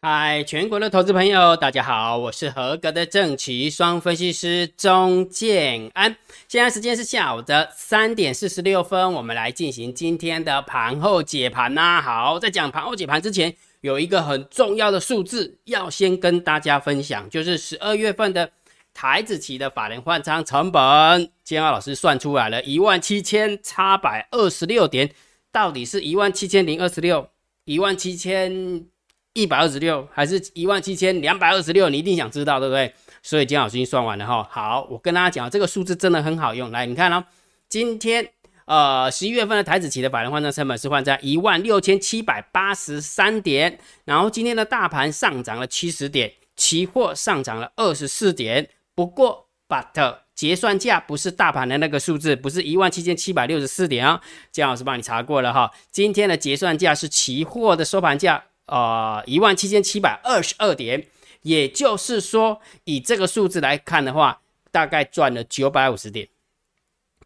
嗨，全国的投资朋友，大家好，我是合格的正奇双分析师钟建安。现在时间是下午的三点四十六分，我们来进行今天的盘后解盘呐。好，在讲盘后解盘之前，有一个很重要的数字要先跟大家分享，就是十二月份的台子期的法人换仓成本，建安老师算出来了，一万七千八百二十六点，到底是一万七千零二十六，一万七千。一百二十六还是一万七千两百二十六？你一定想知道，对不对？所以金老师已经算完了哈。好，我跟大家讲，这个数字真的很好用。来，你看哦，今天呃十一月份的台子期的法人换算成本是换在一万六千七百八十三点，然后今天的大盘上涨了七十点，期货上涨了二十四点。不过，but 结算价不是大盘的那个数字，不是一万七千七百六十四点啊。姜老师帮你查过了哈，今天的结算价是期货的收盘价。呃，一万七千七百二十二点，也就是说，以这个数字来看的话，大概赚了九百五十点，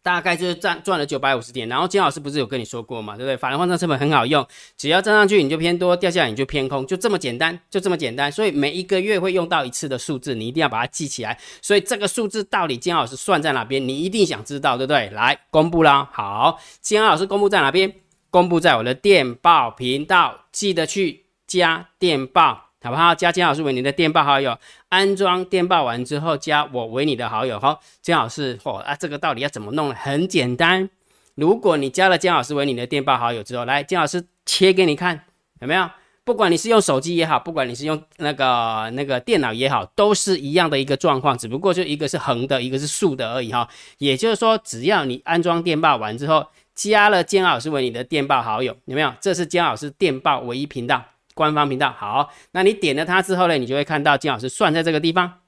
大概就是赚赚了九百五十点。然后金老师不是有跟你说过嘛，对不对？法人换算成本很好用，只要站上去你就偏多，掉下来你就偏空，就这么简单，就这么简单。所以每一个月会用到一次的数字，你一定要把它记起来。所以这个数字到底金老师算在哪边，你一定想知道，对不对？来公布啦，好，金老师公布在哪边？公布在我的电报频道，记得去。加电报好不好？加姜老师为你的电报好友，安装电报完之后，加我为你的好友哈。姜老师，嚯啊，这个到底要怎么弄呢？很简单，如果你加了姜老师为你的电报好友之后，来，姜老师切给你看，有没有？不管你是用手机也好，不管你是用那个那个电脑也好，都是一样的一个状况，只不过就一个是横的，一个是竖的而已哈。也就是说，只要你安装电报完之后，加了姜老师为你的电报好友，有没有？这是姜老师电报唯一频道。官方频道好，那你点了它之后呢，你就会看到金老师算在这个地方，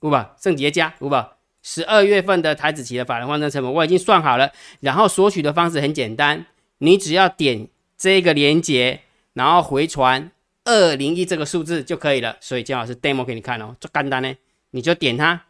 五宝圣杰家五宝十二月份的台子期的法人换算成本我已经算好了，然后索取的方式很简单，你只要点这个连接，然后回传二零一这个数字就可以了。所以金老师 demo 给你看哦，就干单呢，你就点它。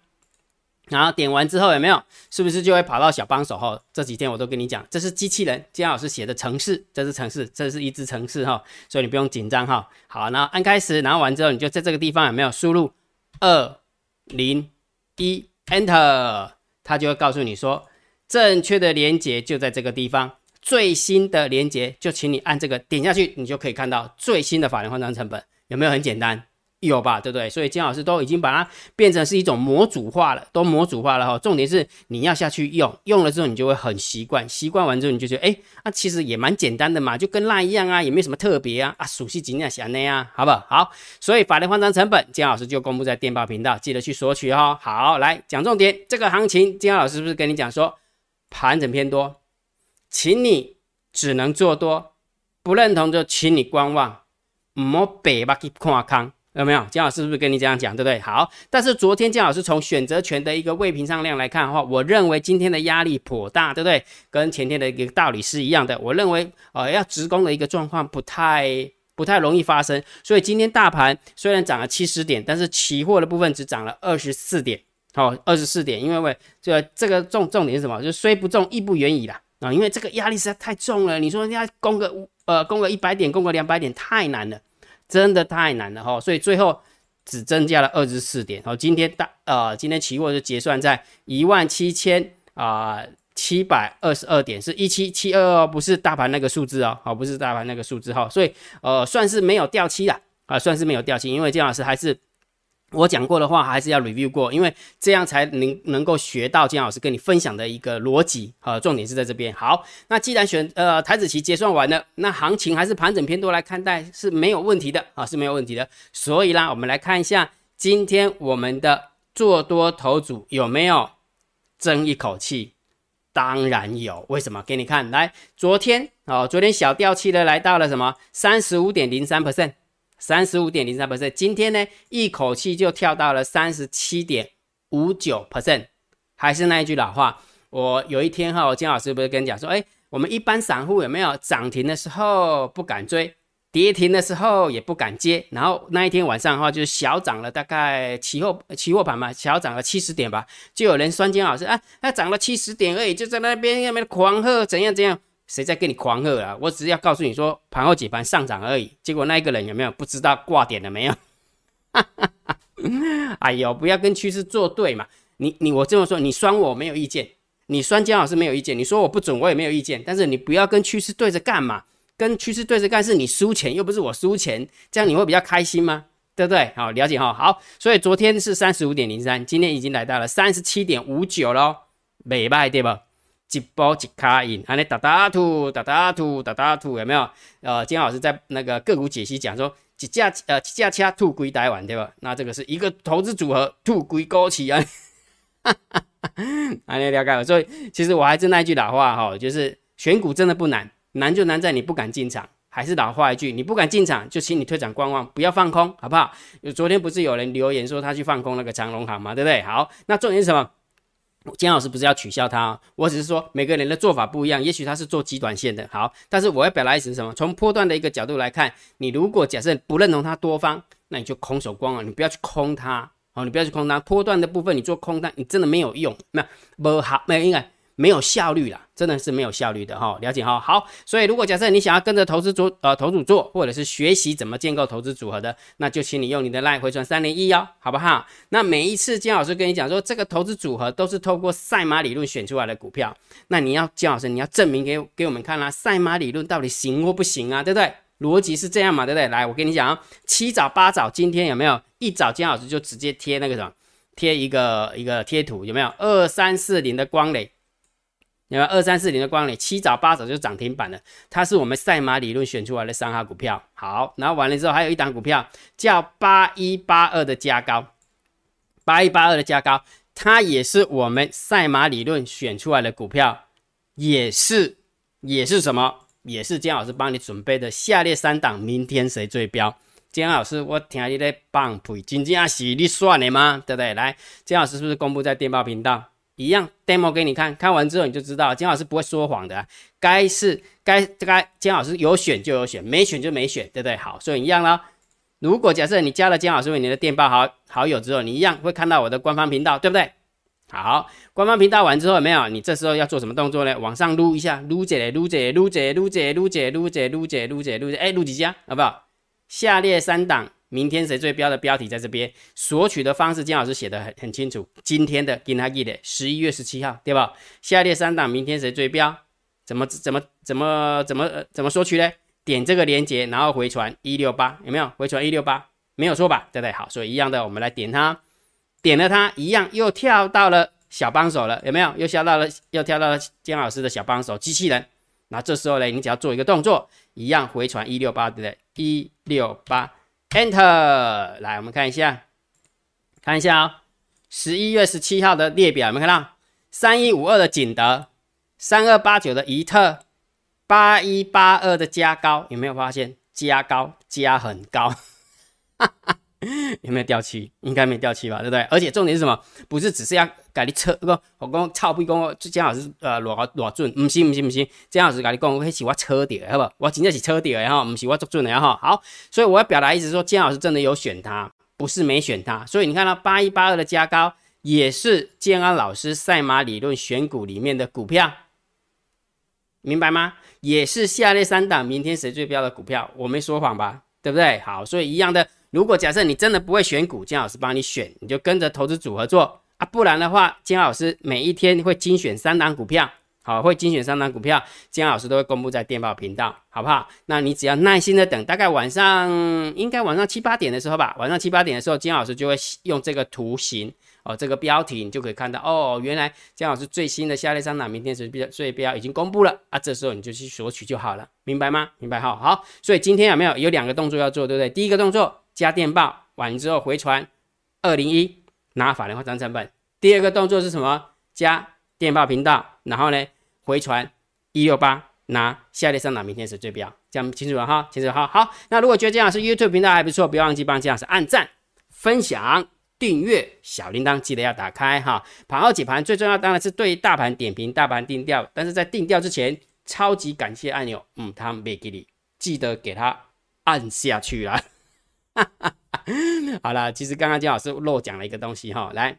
然后点完之后有没有？是不是就会跑到小帮手哈？这几天我都跟你讲，这是机器人姜老师写的城市，这是城市，这是一只城市哈，所以你不用紧张哈。好，然后按开始，然后完之后你就在这个地方有没有输入二零一 Enter，它就会告诉你说正确的连接就在这个地方，最新的连接就请你按这个点下去，你就可以看到最新的法人换算成本，有没有很简单？有吧，对不对？所以金老师都已经把它变成是一种模组化了，都模组化了哈。重点是你要下去用，用了之后你就会很习惯，习惯完之后你就觉得，哎，那其实也蛮简单的嘛，就跟那一样啊，也没什么特别啊，啊，熟悉尽量想那样，好不好？好，所以法律换仓成本，金老师就公布在电报频道，记得去索取哈。好，来讲重点，这个行情，金老师是不是跟你讲说盘整偏多，请你只能做多，不认同就请你观望，唔好白目去看空。有没有姜老师是不是跟你这样讲，对不对？好，但是昨天姜老师从选择权的一个未平上量来看的话，我认为今天的压力颇大，对不对？跟前天的一个道理是一样的。我认为呃要直攻的一个状况不太不太容易发生，所以今天大盘虽然涨了七十点，但是期货的部分只涨了二十四点，好，二十四点，因为为这个这个重重点是什么？就虽不重亦不远矣啦啊，因为这个压力实在太重了。你说要攻个呃攻个一百点，攻个两百点太难了。真的太难了哈，所以最后只增加了二十四点。好，今天大呃，今天期货就结算在一万七千啊七百二十二点，是一七七二二，不是大盘那个数字哦，好，不是大盘那个数字哈，所以呃，算是没有掉期了啊，算是没有掉期，因为姜老师还是。我讲过的话还是要 review 过，因为这样才能能够学到金老师跟你分享的一个逻辑啊，重点是在这边。好，那既然选呃台子期结算完了，那行情还是盘整偏多来看待是没有问题的啊，是没有问题的。所以啦，我们来看一下今天我们的做多头组有没有争一口气？当然有，为什么？给你看，来，昨天哦，昨天小掉期的来到了什么？三十五点零三 percent。三十五点零三 percent，今天呢一口气就跳到了三十七点五九 percent，还是那一句老话，我有一天哈，我金老师不是跟你讲说，哎，我们一般散户有没有涨停的时候不敢追，跌停的时候也不敢接，然后那一天晚上的话就是小涨了大概期货期货盘嘛，小涨了七十点吧，就有人酸金老师啊，它涨了七十点而已，就在那边那边狂喝怎样怎样。谁在跟你狂喝啊？我只是要告诉你说盘后解盘上涨而已。结果那一个人有没有不知道挂点了没有？哎呦，不要跟趋势作对嘛！你你我这么说，你酸我没有意见，你酸姜老师没有意见，你说我不准我也没有意见，但是你不要跟趋势对着干嘛？跟趋势对着干是你输钱，又不是我输钱，这样你会比较开心吗？对不对？好，了解哈。好，所以昨天是三十五点零三，今天已经来到了三十七点五九喽，美败对不？一波一卡印，还能打打吐打打吐打打吐，有没有？呃，金老师在那个个股解析讲说，几架呃几架车吐归台湾对吧？那这个是一个投资组合吐归高企啊，哈哈哈，还能了解了。所以其实我还是那句老话哈，就是选股真的不难。难就难在你不敢进场，还是老话一句，你不敢进场，就请你退场观望，不要放空，好不好？昨天不是有人留言说他去放空那个长隆行嘛，对不对？好，那重点是什么？金老师不是要取笑他，我只是说每个人的做法不一样，也许他是做极短线的，好，但是我要表达意思是什么？从波段的一个角度来看，你如果假设不认同他多方，那你就空手光了，你不要去空他，哦，你不要去空它，波段的部分你做空单，你真的没有用，没有不好，没有应该。没有效率啦，真的是没有效率的哈，了解哈。好，所以如果假设你想要跟着投资组呃投组做，或者是学习怎么建构投资组合的，那就请你用你的 line 回传三零一幺，好不好？那每一次金老师跟你讲说，这个投资组合都是透过赛马理论选出来的股票，那你要金老师你要证明给给我们看啦，赛马理论到底行或不行啊？对不对？逻辑是这样嘛？对不对？来，我跟你讲啊，七早八早，今天有没有一早金老师就直接贴那个什么，贴一个一个贴图，有没有二三四零的光磊？有没有二三四零的光磊，七早八早就涨停板了。它是我们赛马理论选出来的三号股票。好，然后完了之后，还有一档股票叫八一八二的加高，八一八二的加高，它也是我们赛马理论选出来的股票，也是也是什么？也是姜老师帮你准备的下列三档，明天谁最标？姜老师，我听你在放屁，真正是你算的吗？对不对？来，姜老师是不是公布在电报频道？一样 demo 给你看看完之后你就知道，金老师不会说谎的。该是该该金老师有选就有选，没选就没选，对不对？好，所以一样啦。如果假设你加了金老师为你的电报好好友之后，你一样会看到我的官方频道，对不对？好，官方频道完之后有没有？你这时候要做什么动作呢？往上撸一下，撸姐撸姐撸姐撸姐撸姐撸姐撸姐撸姐撸这，哎，撸几家好不好？下列三档。明天谁最标的标题在这边，索取的方式金老师写的很很清楚。今天的给他记的十一月十七号，对吧？下列三档明天谁最标？怎么怎么怎么怎么怎么索取呢？点这个链接，然后回传一六八，有没有？回传一六八，没有错吧？对不对？好，所以一样的，我们来点它，点了它，一样又跳到了小帮手了，有没有？又跳到了又跳到了金老师的小帮手机器人。那这时候呢，你只要做一个动作，一样回传一六八，对不对？一六八。Enter，来，我们看一下，看一下哦，十一月十七号的列表有没有看到？三一五二的景德，三二八九的怡特，八一八二的加高，有没有发现加高加很高？有没有掉漆？应该没掉漆吧，对不对？而且重点是什么？不是只是要甲你车，不，我讲操不讲，姜老师呃偌偌准，唔是唔是唔是，姜老师甲你讲，我是我车掉，好不？我真正是车掉的哈，唔是我做准的哈。好，所以我要表达意思说，姜老师真的有选他，不是没选他。所以你看到八一八二的加高，也是建安老师赛马理论选股里面的股票，明白吗？也是下列三档明天谁最标的股票，我没说谎吧？对不对？好，所以一样的。如果假设你真的不会选股，金老师帮你选，你就跟着投资组合做不然的话，金老师每一天会精选三档股票，好，会精选三档股票，金老师都会公布在电报频道，好不好？那你只要耐心的等，大概晚上应该晚上七八点的时候吧，晚上七八点的时候，金老师就会用这个图形哦，这个标题你就可以看到哦，原来金老师最新的下列三档明天是标最标已经公布了啊，这时候你就去索取就好了，明白吗？明白哈，好，所以今天有没有有两个动作要做，对不对？第一个动作。加电报完之后回传二零一拿法人化账成本。第二个动作是什么？加电报频道，然后呢回传一六八拿下列上涨明天是最标，这样清楚了哈，清楚哈好。那如果觉得姜老师 YouTube 频道还不错，不要忘记帮姜老师按赞、分享、订阅，小铃铛记得要打开哈。盘后解盘最重要当然是对大盘点评、大盘定调，但是在定调之前，超级感谢按钮，嗯，他们没给你，记得给他按下去啊。好了，其实刚刚金老师漏讲了一个东西哈，来，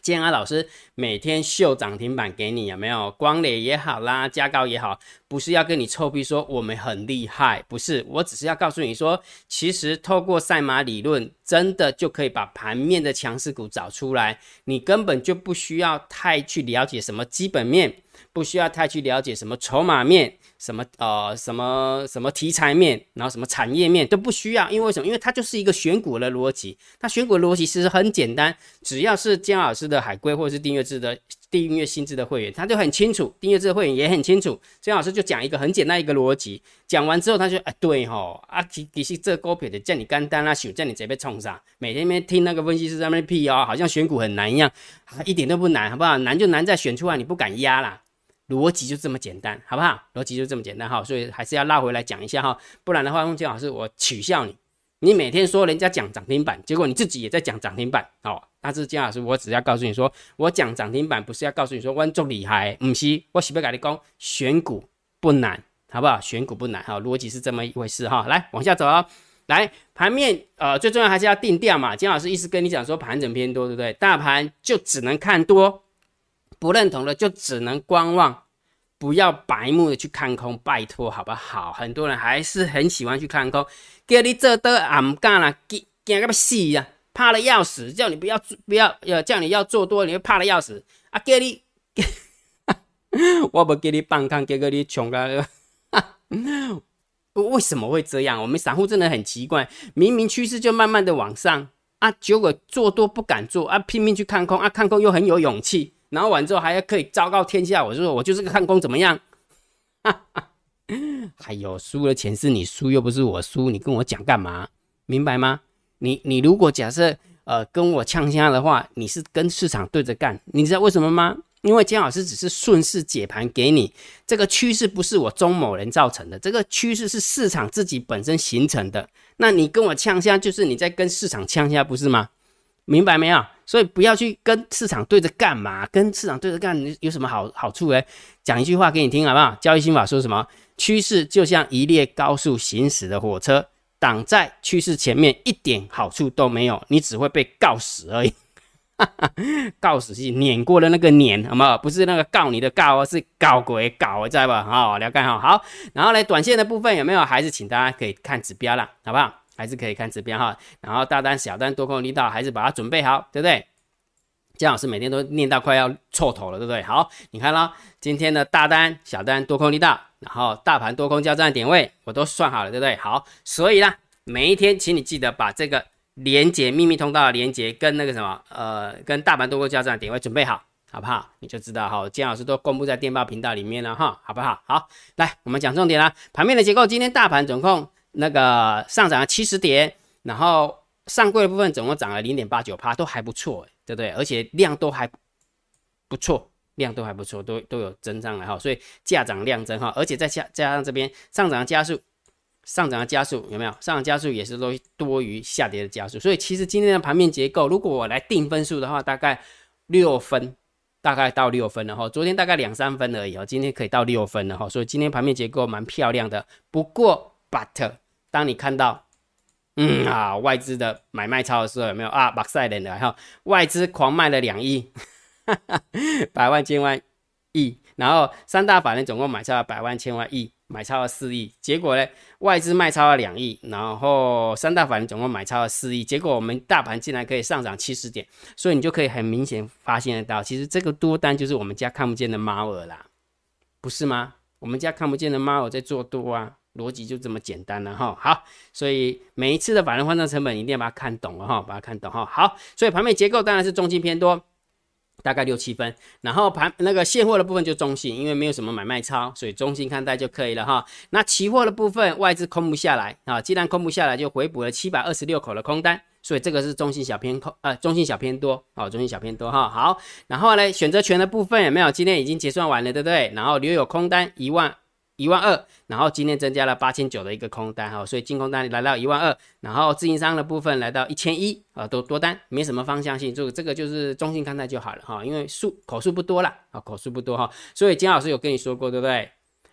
建安老师每天秀涨停板给你，有没有？光磊也好啦，加高也好，不是要跟你臭屁说我们很厉害，不是，我只是要告诉你说，其实透过赛马理论，真的就可以把盘面的强势股找出来，你根本就不需要太去了解什么基本面。不需要太去了解什么筹码面，什么呃什么什么题材面，然后什么产业面都不需要，因为什么？因为它就是一个选股的逻辑。它选股逻辑其实很简单，只要是姜老师的海龟或者是订阅制的订阅薪资的会员，他就很清楚；订阅制的会员也很清楚。姜老师就讲一个很简单一个逻辑，讲完之后他就哎对吼啊，其其实这股票的叫你干单啊，想叫你这边冲上，每天没听那个分析师在那边屁哦，好像选股很难一样，一点都不难，好不好？难就难在选出来你不敢压啦。逻辑就这么简单，好不好？逻辑就这么简单哈，所以还是要拉回来讲一下哈，不然的话，金老师我取笑你。你每天说人家讲涨停板，结果你自己也在讲涨停板，哦。但是金老师我只要告诉你说，我讲涨停板不是要告诉你说观众厉害，不是，我是不跟你讲选股不难，好不好？选股不难哈，逻辑是这么一回事哈。来往下走啊，来盘面呃最重要还是要定调嘛。金老师意思跟你讲说盘整偏多，对不对？大盘就只能看多。不认同的就只能观望，不要白目的去看空，拜托好不好？很多人还是很喜欢去看空，叫你做多也唔干啦，惊惊个要死呀，怕的要死，叫你不要不要要叫你要做多，你会怕的要死啊！叫你，我不给你放空，结果你穷个，为什么会这样？我们散户真的很奇怪，明明趋势就慢慢的往上啊，结果做多不敢做啊，拼命去看空啊，看空又很有勇气。然后完之后还要可以昭告天下，我就说我就是个看空怎么样？还有输了钱是你输，又不是我输，你跟我讲干嘛？明白吗？你你如果假设呃跟我呛虾的话，你是跟市场对着干，你知道为什么吗？因为姜老师只是顺势解盘给你，这个趋势不是我钟某人造成的，这个趋势是市场自己本身形成的。那你跟我呛虾，就是你在跟市场呛虾，不是吗？明白没有？所以不要去跟市场对着干嘛？跟市场对着干有什么好好处嘞？讲一句话给你听好不好？交易心法说什么？趋势就像一列高速行驶的火车，挡在趋势前面一点好处都没有，你只会被告死而已。告死是碾过的那个碾，好不好？不是那个告你的告，是告鬼搞，知道吧？好，了解哈。好，然后呢，短线的部分有没有？还是请大家可以看指标啦，好不好？还是可以看指标哈，然后大单、小单、多空力道还是把它准备好，对不对？姜老师每天都念到快要臭头了，对不对？好，你看了今天的大单、小单、多空力道，然后大盘多空交战点位我都算好了，对不对？好，所以呢，每一天请你记得把这个连接秘密通道的连接跟那个什么呃，跟大盘多空交战点位准备好，好不好？你就知道哈，姜老师都公布在电报频道里面了哈，好不好？好，来我们讲重点啦，盘面的结构，今天大盘总共。那个上涨了七十点，然后上柜的部分总共涨了零点八九趴，都还不错，对不对？而且量都还不错，量都还不错，都都有增长了哈，所以价涨量增哈，而且再加加上这边上涨的加速，上涨的加速有没有？上涨加速也是都多于下跌的加速，所以其实今天的盘面结构，如果我来定分数的话，大概六分，大概到六分了哈。昨天大概两三分而已哦，今天可以到六分了哈，所以今天盘面结构蛮漂亮的，不过。But，当你看到，嗯啊，外资的买卖超的时候，有没有啊？马赛人的哈，外资狂卖了两亿，百万千万亿，然后三大法人总共买超了百万千万亿，买超了四亿，结果呢，外资卖超了两亿，然后三大法人总共买超了四亿，结果我们大盘竟然可以上涨七十点，所以你就可以很明显发现得到，其实这个多单就是我们家看不见的猫儿啦，不是吗？我们家看不见的猫儿在做多啊。逻辑就这么简单了哈，好，所以每一次的法人换算成本一定要把它看懂了哈，把它看懂哈，好，所以盘面结构当然是中性偏多，大概六七分，然后盘那个现货的部分就中性，因为没有什么买卖超，所以中性看待就可以了哈。那期货的部分外资空不下来啊，既然空不下来，就回补了七百二十六口的空单。所以这个是中性小偏空，呃，中性小偏多，哦，中性小偏多哈。好，然后呢，选择权的部分有没有？今天已经结算完了，对不对？然后留有空单一万。一万二，然后今天增加了八千九的一个空单哈，所以净空单来到一万二，然后自营商的部分来到一千一啊，都多单，没什么方向性，就这个就是中性看待就好了哈，因为数口数不多了啊，口数不多哈，所以金老师有跟你说过对不对？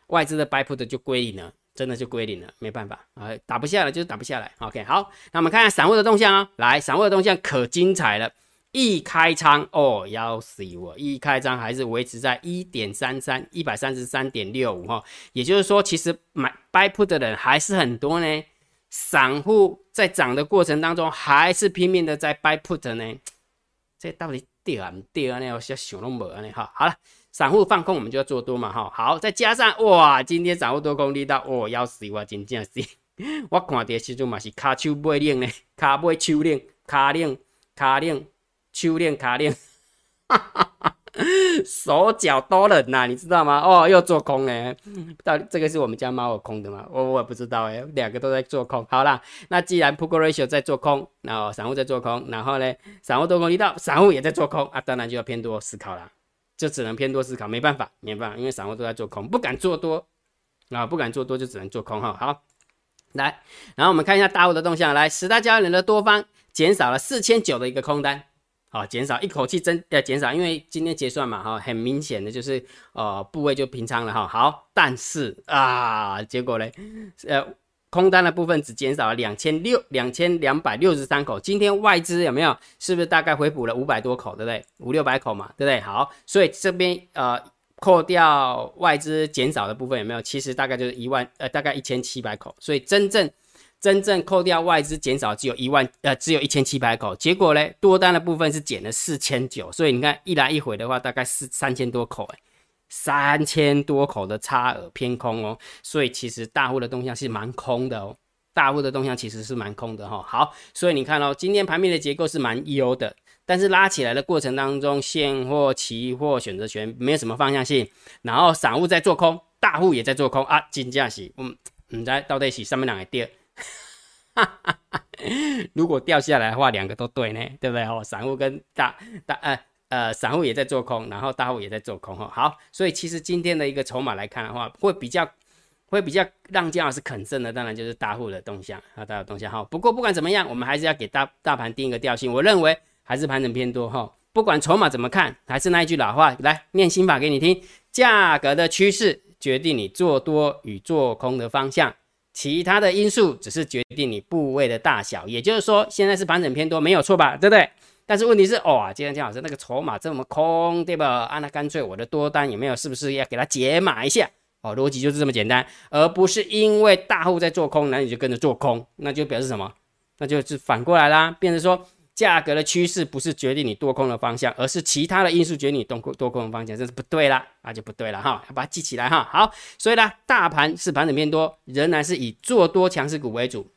外资的 buy put 就归零了，真的就归零了，没办法啊，打不下来就是打不下来。OK，好，那我们看看散户的动向啊，来，散户的动向可精彩了。一开仓哦，要死我！一开仓还是维持在一点三三一百三十三点六五哈，也就是说，其实买 buy put 的人还是很多呢。散户在涨的过程当中，还是拼命的在 buy put 呢。这到底对啊不对啊？呢，我想想都没呢哈。好了，散户放空，我们就要做多嘛哈。好，再加上哇，今天散户多空力道哦，要死我！真正是，我看的时阵嘛是卡手背冷呢，卡背手冷，卡冷卡冷。修炼卡练，手脚都冷呐，你知道吗？哦，又做空呢，到这个是我们家猫有空的吗？我我也不知道哎，两个都在做空。好啦，那既然 Put Ratio 在做空，然后散户在做空，然后呢，散户多空一到，散户也在做空啊，当然就要偏多思考了，就只能偏多思考，没办法，没办法，因为散户都在做空，不敢做多啊，不敢做多就只能做空哈。好，来，然后我们看一下大户的动向，来，十大交易人的多方减少了四千九的一个空单。好，减少一口气增呃减少，因为今天结算嘛，哈，很明显的就是呃部位就平仓了哈。好，但是啊，结果呢，呃空单的部分只减少了两千六两千两百六十三口。今天外资有没有？是不是大概回补了五百多口，对不对？五六百口嘛，对不对？好，所以这边呃扣掉外资减少的部分有没有？其实大概就是一万呃大概一千七百口，所以真正。真正扣掉外资减少只有一万，呃，只有一千七百口。结果呢，多单的部分是减了四千九，所以你看一来一回的话，大概是三千多口，哎，三千多口的差额偏空哦。所以其实大户的动向是蛮空的哦，大户的动向其实是蛮空的哈。好，所以你看哦，今天盘面的结构是蛮优的，但是拉起来的过程当中，现货、期货、选择权没有什么方向性，然后散户在做空，大户也在做空啊，金价是，嗯，唔知到底是上面两个跌。如果掉下来的话，两个都对呢，对不对？哦，散户跟大大呃呃，散户也在做空，然后大户也在做空哈。好，所以其实今天的一个筹码来看的话，会比较会比较让姜老师肯胜的，当然就是大户的动向啊，大户动向哈。不过不管怎么样，我们还是要给大大盘定一个调性，我认为还是盘整偏多哈。不管筹码怎么看，还是那一句老话，来念心法给你听：价格的趋势决定你做多与做空的方向。其他的因素只是决定你部位的大小，也就是说，现在是盘整偏多，没有错吧？对不对？但是问题是，哦，今天姜老师那个筹码这么空，对吧？啊，那干脆我的多单有没有？是不是要给它解码一下？哦，逻辑就是这么简单，而不是因为大户在做空，那你就跟着做空，那就表示什么？那就是反过来啦，变成说。价格的趋势不是决定你多空的方向，而是其他的因素决定你多空多空的方向，这是不对啦，那就不对了哈，要把它记起来哈。好，所以呢，大盘是盘整偏多，仍然是以做多强势股为主，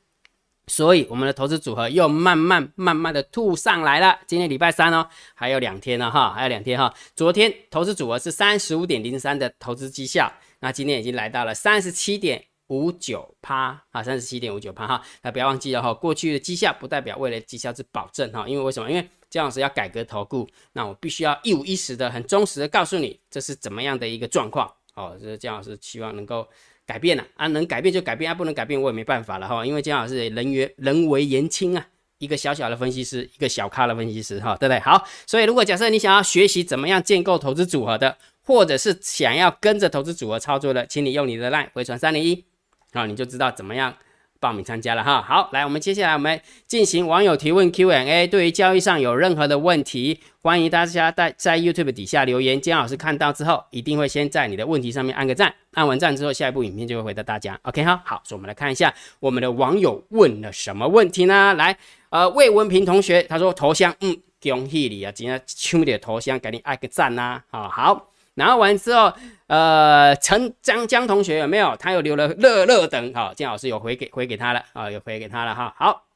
所以我们的投资组合又慢慢慢慢的吐上来了。今天礼拜三哦，还有两天呢哈，还有两天哈。昨天投资组合是三十五点零三的投资绩效，那今天已经来到了三十七点。五九趴啊，三十七点五九趴哈，那不要忘记了哈。过去的绩效不代表未来绩效是保证哈，因为为什么？因为姜老师要改革投顾，那我必须要一五一十的、很忠实的告诉你这是怎么样的一个状况哦。这是姜老师希望能够改变了啊，能改变就改变啊，不能改变我也没办法了哈。因为姜老师人为人为言轻啊，一个小小的分析师，一个小咖的分析师哈，对不对？好，所以如果假设你想要学习怎么样建构投资组合的，或者是想要跟着投资组合操作的，请你用你的 line 回传三零一。好你就知道怎么样报名参加了哈。好，来，我们接下来我们进行网友提问 Q&A。对于交易上有任何的问题，欢迎大家在在 YouTube 底下留言，姜老师看到之后一定会先在你的问题上面按个赞，按完赞之后，下一部影片就会回答大家。OK 哈，好，所以我们来看一下我们的网友问了什么问题呢？来，呃，魏文平同学他说头像，嗯，恭喜你啊，今天抢的头像，赶紧按个赞呐。啊，好。然后完之后，呃，陈江江同学有没有？他又留了乐乐等，好，金老师有回给回给他了啊，有回给他了哈。好，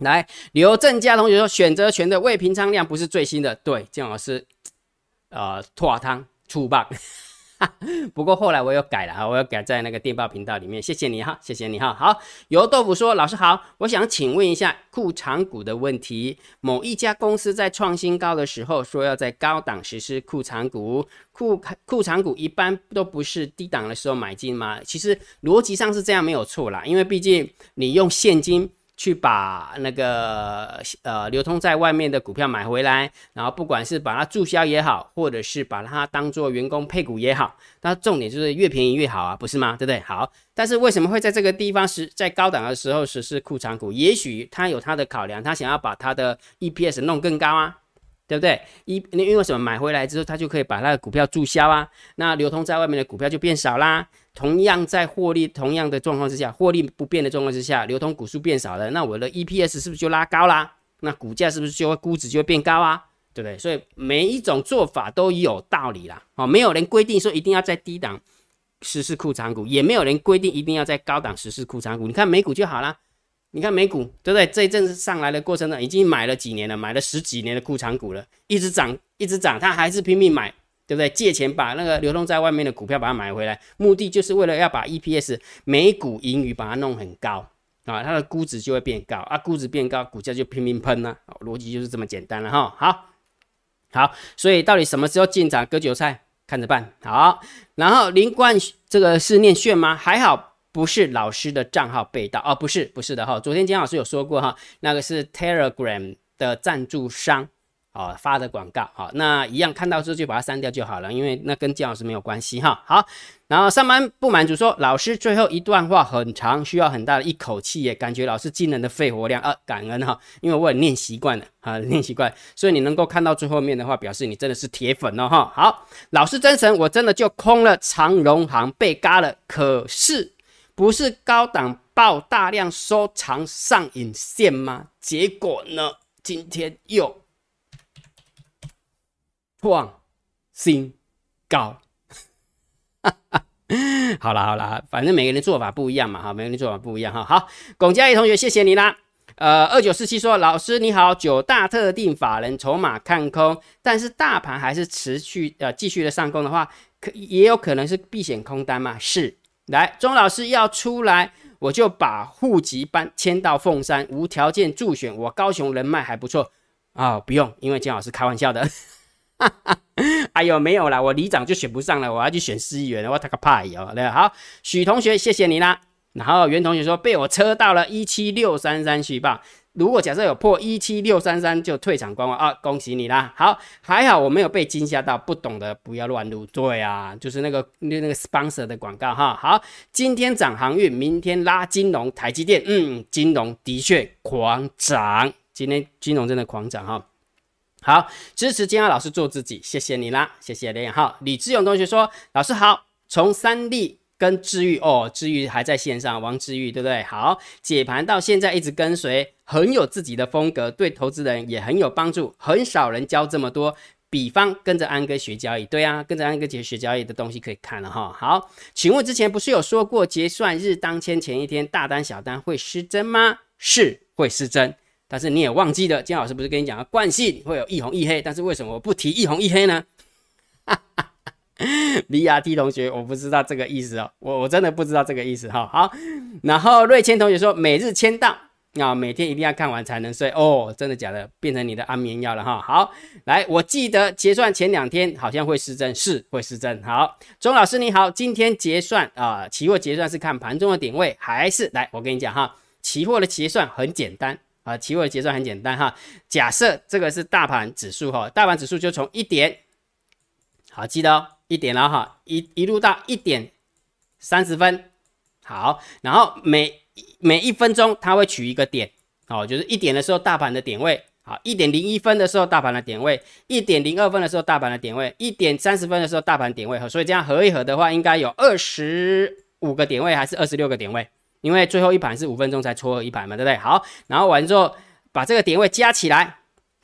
来刘正佳同学说，选择权的未平仓量不是最新的，对，金老师，呃，拓汤粗棒。不过后来我又改了哈，我又改在那个电报频道里面，谢谢你哈，谢谢你哈。好，油豆腐说，老师好，我想请问一下库藏股的问题。某一家公司在创新高的时候说要在高档实施库藏股，库库藏股一般都不是低档的时候买进吗？其实逻辑上是这样没有错啦，因为毕竟你用现金。去把那个呃流通在外面的股票买回来，然后不管是把它注销也好，或者是把它当做员工配股也好，那重点就是越便宜越好啊，不是吗？对不对？好，但是为什么会在这个地方是在高档的时候实施库藏股？也许他有他的考量，他想要把他的 EPS 弄更高啊，对不对？一因为什么买回来之后，他就可以把那个股票注销啊，那流通在外面的股票就变少啦。同样在获利同样的状况之下，获利不变的状况之下，流通股数变少了，那我的 EPS 是不是就拉高啦？那股价是不是就会估值就会变高啊？对不对？所以每一种做法都有道理啦。哦，没有人规定说一定要在低档实施库藏股，也没有人规定一定要在高档实施库藏股。你看美股就好啦。你看美股对不对？这一阵子上来的过程呢，已经买了几年了，买了十几年的库藏股了，一直涨，一直涨，他还是拼命买，对不对？借钱把那个流通在外面的股票把它买回来，目的就是为了要把 EPS 每股盈余把它弄很高啊，它的估值就会变高啊，估值变高，股价就拼命喷呢，逻辑就是这么简单了哈。好，好，所以到底什么时候进场割韭菜，看着办。好，然后林冠这个是念炫吗？还好。不是老师的账号被盗哦，不是，不是的哈。昨天姜老师有说过哈，那个是 Telegram 的赞助商哦发的广告，好，那一样看到之后就把它删掉就好了，因为那跟姜老师没有关系哈。好，然后上班不满足说，老师最后一段话很长，需要很大的一口气耶，感觉老师惊人的肺活量啊，感恩哈，因为我也练习惯了啊，练习惯，所以你能够看到最后面的话，表示你真的是铁粉哦哈。好，老师真神，我真的就空了长荣行被嘎了，可是。不是高档爆大量收藏上影线吗？结果呢？今天又创新高。好了好了，反正每个人做法不一样嘛，哈，每个人做法不一样哈。好，龚嘉怡同学，谢谢你啦。呃，二九四七说，老师你好，九大特定法人筹码看空，但是大盘还是持续呃继续的上攻的话，可也有可能是避险空单嘛？是。来，钟老师要出来，我就把户籍班迁到凤山，无条件助选。我高雄人脉还不错啊，不用，因为金老师开玩笑的。哎呦，没有啦，我里长就选不上了，我要去选司议员，我他个怕哟。好，许同学，谢谢你啦。然后袁同学说被我车到了一七六三三续报。如果假设有破一七六三三就退场观望啊，恭喜你啦！好，还好我没有被惊吓到，不懂的不要乱入。对啊，就是那个那那个 sponsor 的广告哈。好，今天涨航运，明天拉金融，台积电，嗯，金融的确狂涨，今天金融真的狂涨哈。好，支持金耀老师做自己，谢谢你啦，谢谢连好，李志勇同学说，老师好，从三立。跟治愈哦，治愈还在线上，王治愈对不对？好，解盘到现在一直跟随，很有自己的风格，对投资人也很有帮助。很少人教这么多，比方跟着安哥学交易，对啊，跟着安哥姐学交易的东西可以看了哈。好，请问之前不是有说过结算日当天前一天大单小单会失真吗？是会失真，但是你也忘记了，金老师不是跟你讲了惯性会有一红一黑，但是为什么我不提一红一黑呢？哈哈。V R T 同学，我不知道这个意思哦，我我真的不知道这个意思哈。好，然后瑞谦同学说每日签到啊，每天一定要看完才能睡哦，真的假的？变成你的安眠药了哈。好，来，我记得结算前两天好像会失真，是会失真。好，钟老师你好，今天结算啊，期货结算是看盘中的点位还是？来，我跟你讲哈，期货的结算很简单啊，期货的结算很简单哈。假设这个是大盘指数哈，大盘指数就从一点，好记得哦。一点了哈，一一路到一点三十分，好，然后每每一分钟它会取一个点，哦，就是一点的时候大盘的点位，好，一点零一分的时候大盘的点位，一点零二分的时候大盘的点位，一点三十分的时候大盘点位，所以这样合一合的话，应该有二十五个点位还是二十六个点位？因为最后一盘是五分钟才撮合一盘嘛，对不对？好，然后完之后把这个点位加起来，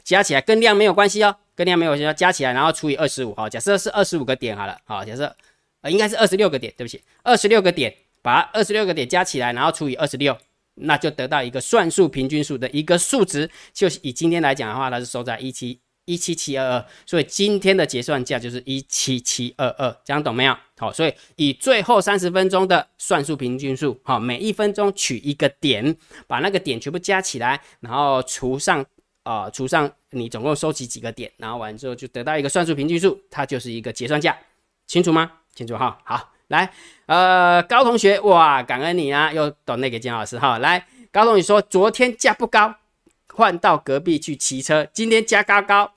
加起来跟量没有关系哦。跟量没有要加起来，然后除以二十五，好，假设是二十五个点好了，好，假设呃应该是二十六个点，对不起，二十六个点，把二十六个点加起来，然后除以二十六，那就得到一个算术平均数的一个数值，就是以今天来讲的话，它是收在一七一七七二二，所以今天的结算价就是一七七二二，这样懂没有？好，所以以最后三十分钟的算术平均数，好，每一分钟取一个点，把那个点全部加起来，然后除上。啊，除上你总共收集几个点，然后完之后就得到一个算术平均数，它就是一个结算价，清楚吗？清楚哈。好，来，呃，高同学，哇，感恩你啊，又懂那个金老师哈。来，高同学说，昨天价不高，换到隔壁去骑车，今天加高高，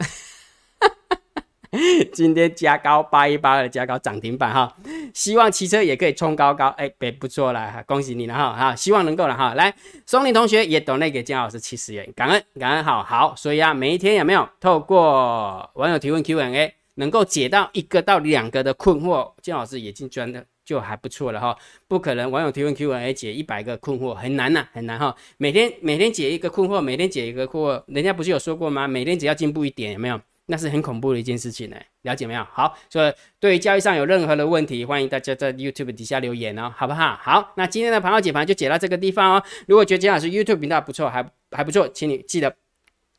今天加高八一八二加高涨停板哈。希望骑车也可以冲高高，哎，别不错了哈，恭喜你了哈，哈，希望能够了哈。来，松林同学也懂那给姜老师七十元，感恩感恩，好好，所以啊，每一天有没有透过网友提问 Q&A，能够解到一个到两个的困惑，金老师已经赚的就还不错了哈。不可能网友提问 Q&A 解一百个困惑，很难呐，很难哈。每天每天解一个困惑，每天解一个困惑，人家不是有说过吗？每天只要进步一点，有没有？那是很恐怖的一件事情呢，了解没有？好，所以对于交易上有任何的问题，欢迎大家在 YouTube 底下留言哦，好不好？好，那今天的盘后解盘就解到这个地方哦。如果觉得姜老师 YouTube 频道不错，还还不错，请你记得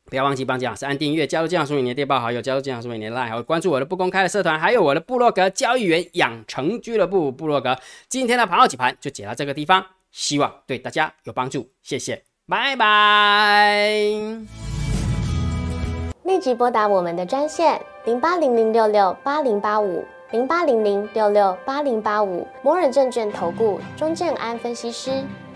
不要忘记帮姜老师按订阅，加入姜老师为你的电报好友，加入姜老师为你的 Line，还有关注我的不公开的社团，还有我的部落格交易员养成俱乐部部落格。今天的盘后几盘就解到这个地方，希望对大家有帮助，谢谢，拜拜。立即拨打我们的专线零八零零六六八零八五零八零零六六八零八五摩尔证券投顾钟正安分析师。